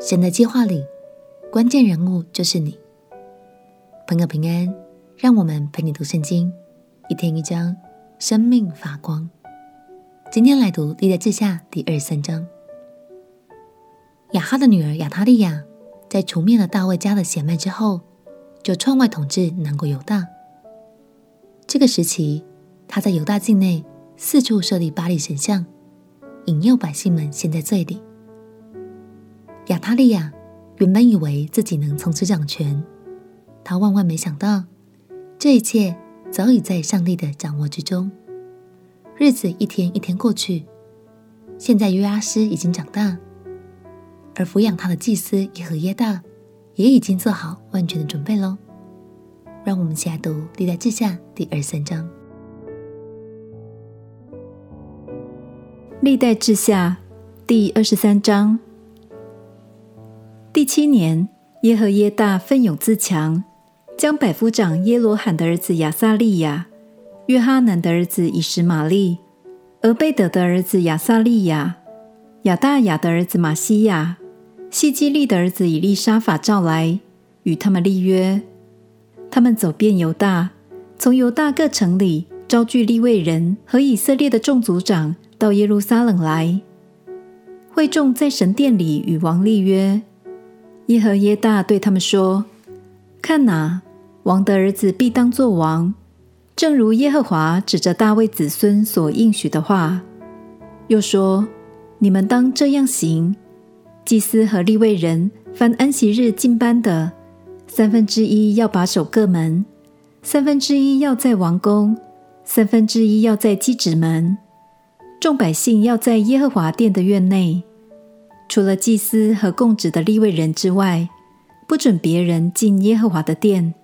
神的计划里，关键人物就是你。朋友平安，让我们陪你读圣经，一天一章，生命发光。今天来读历代志下第二十三章。亚哈的女儿亚他利雅在除灭了大卫家的血脉之后，就创外统治南国犹大。这个时期，她在犹大境内四处设立巴力神像，引诱百姓们陷在罪里。亚他利亚原本以为自己能从此掌权，她万万没想到，这一切早已在上帝的掌握之中。日子一天一天过去，现在约阿施已经长大，而抚养他的祭司耶和耶大也已经做好万全的准备喽。让我们一起来读历代志下第二三章。历代志下第二十三章。第七年，耶和耶大奋勇自强，将百夫长耶罗罕的儿子亚撒利亚、约哈难的儿子以实玛利、俄贝德的儿子亚撒利亚、亚大雅的儿子玛西亚、希基利的儿子以利沙法召来，与他们立约。他们走遍犹大，从犹大各城里招聚利未人和以色列的众族长到耶路撒冷来。会众在神殿里与王立约。耶和耶大对他们说：“看哪，王的儿子必当作王，正如耶和华指着大卫子孙所应许的话。又说：你们当这样行：祭司和立位人，凡安息日进班的，三分之一要把守各门，三分之一要在王宫，三分之一要在祭子门。众百姓要在耶和华殿的院内。”除了祭司和供职的立位人之外，不准别人进耶和华的殿，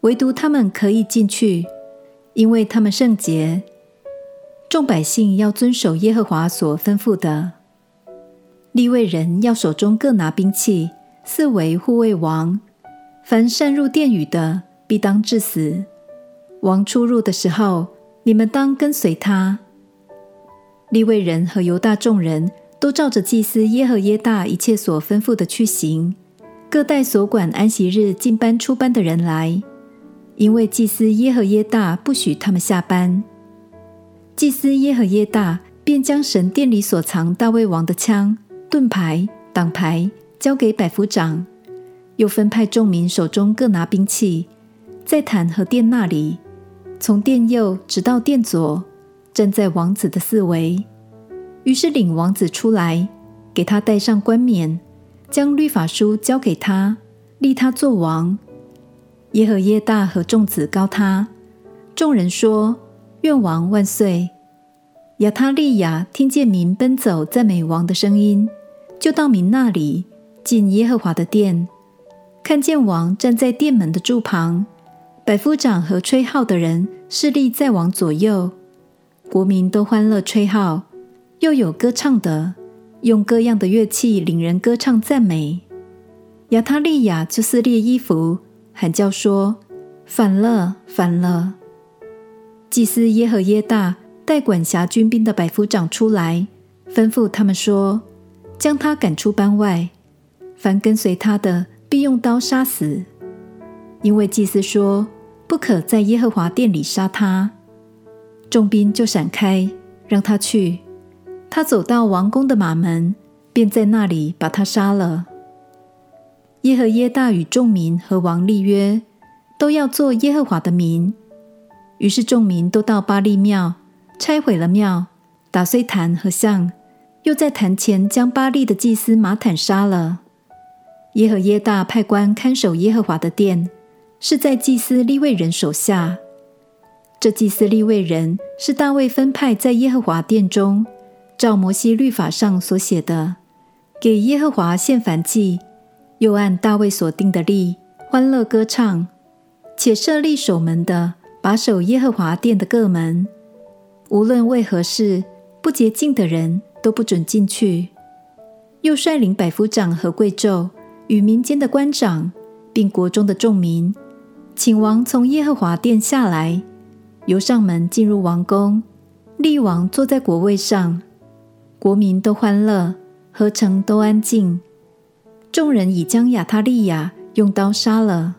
唯独他们可以进去，因为他们圣洁。众百姓要遵守耶和华所吩咐的。立位人要手中各拿兵器，四围护卫王。凡擅入殿宇的，必当致死。王出入的时候，你们当跟随他。立位人和犹大众人。都照着祭司耶和耶大一切所吩咐的去行，各带所管安息日进班出班的人来，因为祭司耶和耶大不许他们下班。祭司耶和耶大便将神殿里所藏大卫王的枪、盾牌、挡牌交给百夫长，又分派众民手中各拿兵器，在坛和殿那里，从殿右直到殿左，站在王子的四围。于是领王子出来，给他戴上冠冕，将律法书交给他，立他做王。耶和耶大和众子膏他。众人说：“愿王万岁！”亚他利雅听见民奔走赞美王的声音，就到民那里进耶和华的殿，看见王站在殿门的柱旁，百夫长和吹号的人侍立在王左右，国民都欢乐吹号。又有歌唱的，用各样的乐器领人歌唱赞美。亚他利雅就撕裂衣服，喊叫说：“反了，反了！”祭司耶和耶大带管辖军兵的百夫长出来，吩咐他们说：“将他赶出班外，凡跟随他的，必用刀杀死。因为祭司说，不可在耶和华殿里杀他。”众兵就闪开，让他去。他走到王宫的马门，便在那里把他杀了。耶和耶大与众民和王立约，都要做耶和华的民。于是众民都到巴力庙，拆毁了庙，打碎坛和像，又在坛前将巴力的祭司马坦杀了。耶和耶大派官看守耶和华的殿，是在祭司利未人手下。这祭司利未人是大卫分派在耶和华殿中。照摩西律法上所写的，给耶和华献燔祭，又按大卫所定的例欢乐歌唱，且设立守门的，把守耶和华殿的各门，无论为何事，不洁净的人都不准进去。又率领百夫长和贵胄与民间的官长，并国中的众民，请王从耶和华殿下来，由上门进入王宫，立王坐在国位上。国民都欢乐，何城都安静。众人已将亚他利亚用刀杀了。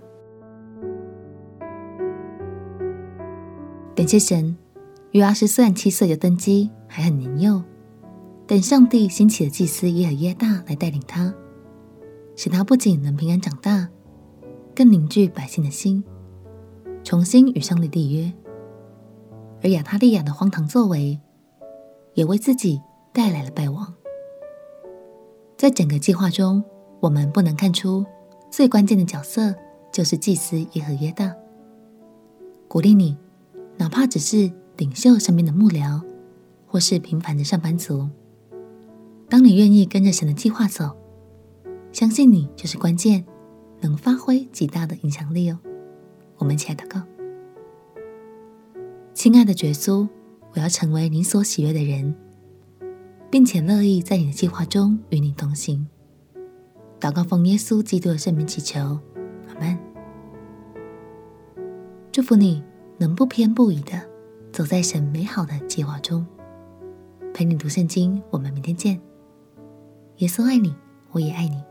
感谢神，约阿斯虽然七岁就登基，还很年幼，但上帝兴起的祭司耶和耶大来带领他，使他不仅能平安长大，更凝聚百姓的心，重新与上帝立约。而亚他利亚的荒唐作为，也为自己带来了败亡。在整个计划中，我们不难看出最关键的角色就是祭司耶和耶大。鼓励你。哪怕只是领袖身边的幕僚，或是平凡的上班族，当你愿意跟着神的计划走，相信你就是关键，能发挥极大的影响力哦。我们一起来祷告，亲爱的耶稣，我要成为你所喜悦的人，并且乐意在你的计划中与你同行。祷告奉耶稣基督的圣名祈求，阿门。祝福你。能不偏不倚的走在神美好的计划中，陪你读圣经。我们明天见。耶稣爱你，我也爱你。